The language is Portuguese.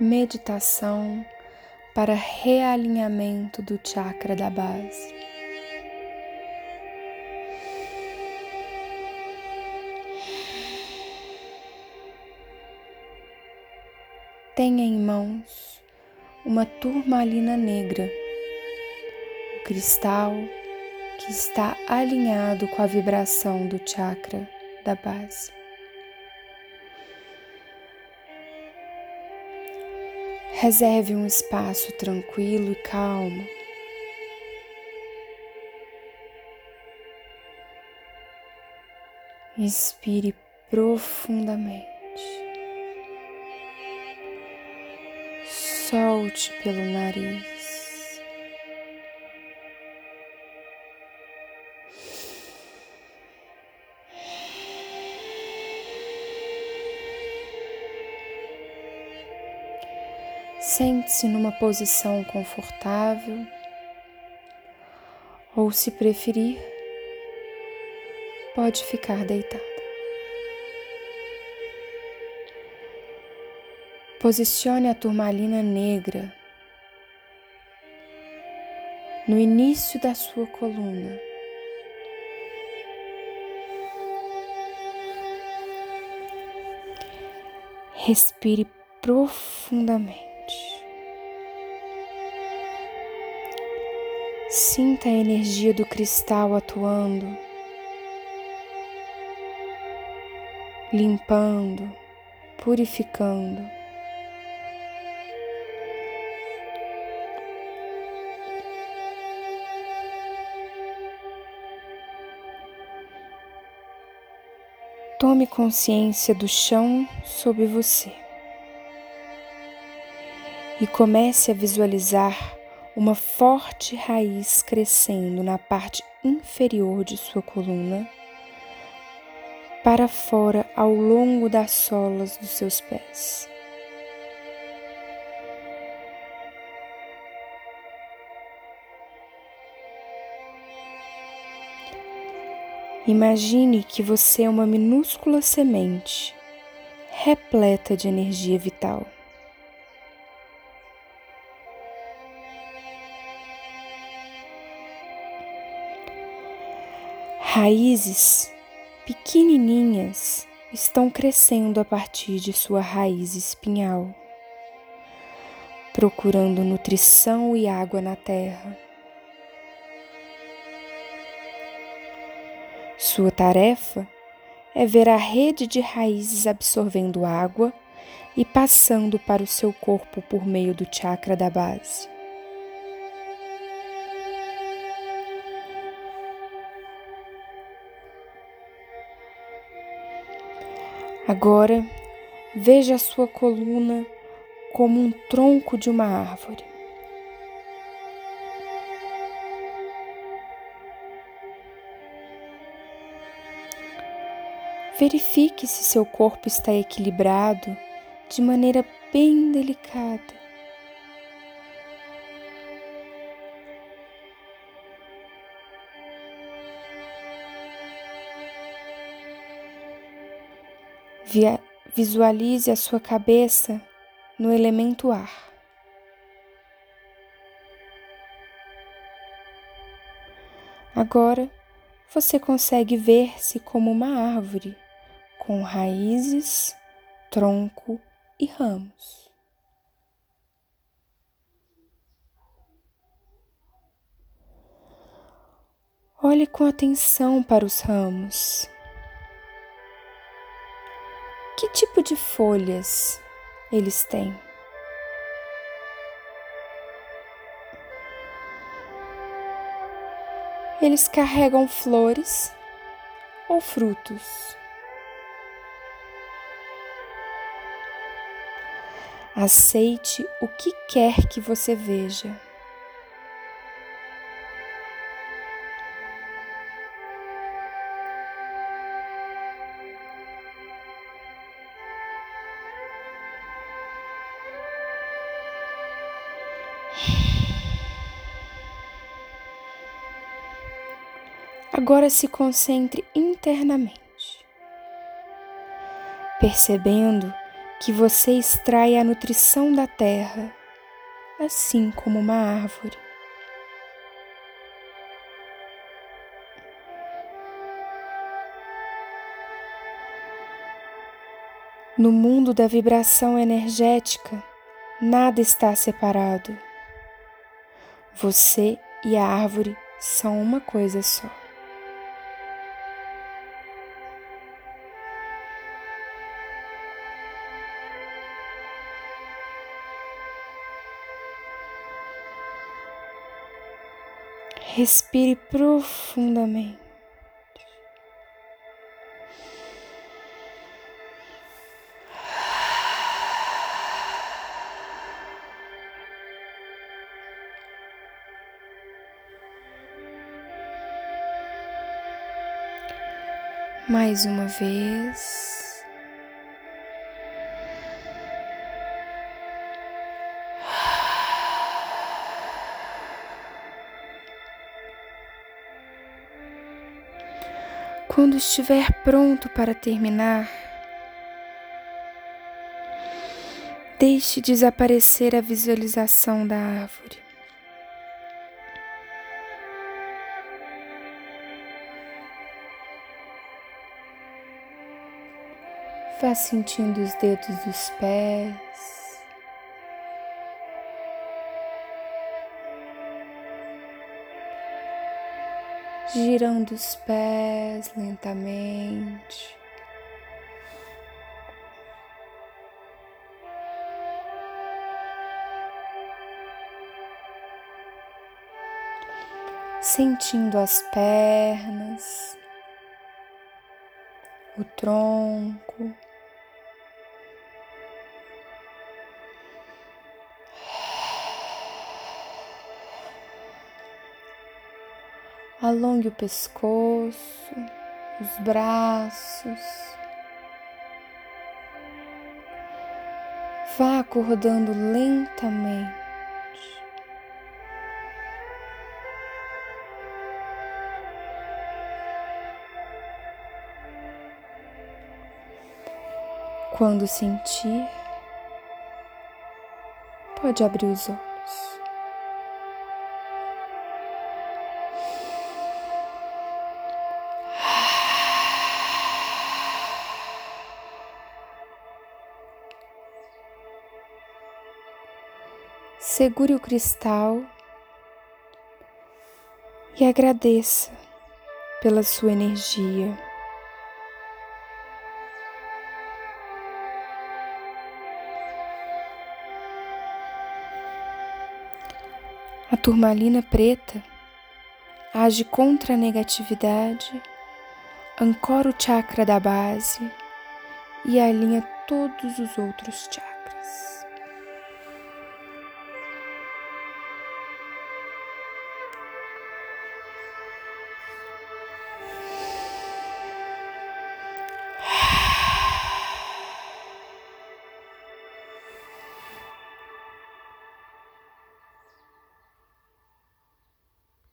meditação para realinhamento do chakra da base. Tenha em mãos uma turmalina negra, o cristal que está alinhado com a vibração do chakra da base. Reserve um espaço tranquilo e calmo. Inspire profundamente. Solte pelo nariz. Sente-se numa posição confortável ou, se preferir, pode ficar deitada. Posicione a turmalina negra no início da sua coluna. Respire profundamente. Sinta a energia do cristal atuando, limpando, purificando. Tome consciência do chão sob você e comece a visualizar uma forte raiz crescendo na parte inferior de sua coluna, para fora ao longo das solas dos seus pés. Imagine que você é uma minúscula semente repleta de energia vital. Raízes pequenininhas estão crescendo a partir de sua raiz espinhal, procurando nutrição e água na terra. Sua tarefa é ver a rede de raízes absorvendo água e passando para o seu corpo por meio do chakra da base. Agora veja a sua coluna como um tronco de uma árvore. Verifique se seu corpo está equilibrado de maneira bem delicada. Visualize a sua cabeça no elemento ar. Agora você consegue ver-se como uma árvore com raízes, tronco e ramos. Olhe com atenção para os ramos. Que tipo de folhas eles têm? Eles carregam flores ou frutos? Aceite o que quer que você veja. Agora se concentre internamente, percebendo que você extrai a nutrição da terra, assim como uma árvore. No mundo da vibração energética, nada está separado. Você e a árvore são uma coisa só. Respire profundamente. Mais uma vez. Quando estiver pronto para terminar, deixe desaparecer a visualização da árvore. Vá sentindo os dedos dos pés. Girando os pés lentamente. Sentindo as pernas, o tronco. Alongue o pescoço, os braços. Vá acordando lentamente. Quando sentir, pode abrir os olhos. Segure o cristal e agradeça pela sua energia. A turmalina preta age contra a negatividade, ancora o chakra da base e alinha todos os outros chakras.